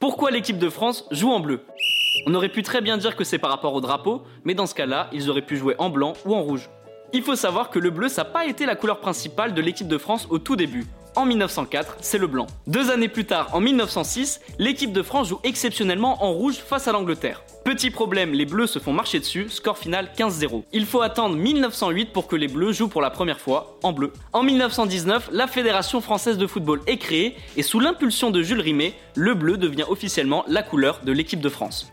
Pourquoi l'équipe de France joue en bleu On aurait pu très bien dire que c'est par rapport au drapeau, mais dans ce cas-là, ils auraient pu jouer en blanc ou en rouge. Il faut savoir que le bleu, ça n'a pas été la couleur principale de l'équipe de France au tout début. En 1904, c'est le blanc. Deux années plus tard, en 1906, l'équipe de France joue exceptionnellement en rouge face à l'Angleterre. Petit problème, les bleus se font marcher dessus, score final 15-0. Il faut attendre 1908 pour que les bleus jouent pour la première fois en bleu. En 1919, la Fédération française de football est créée et sous l'impulsion de Jules Rimet, le bleu devient officiellement la couleur de l'équipe de France.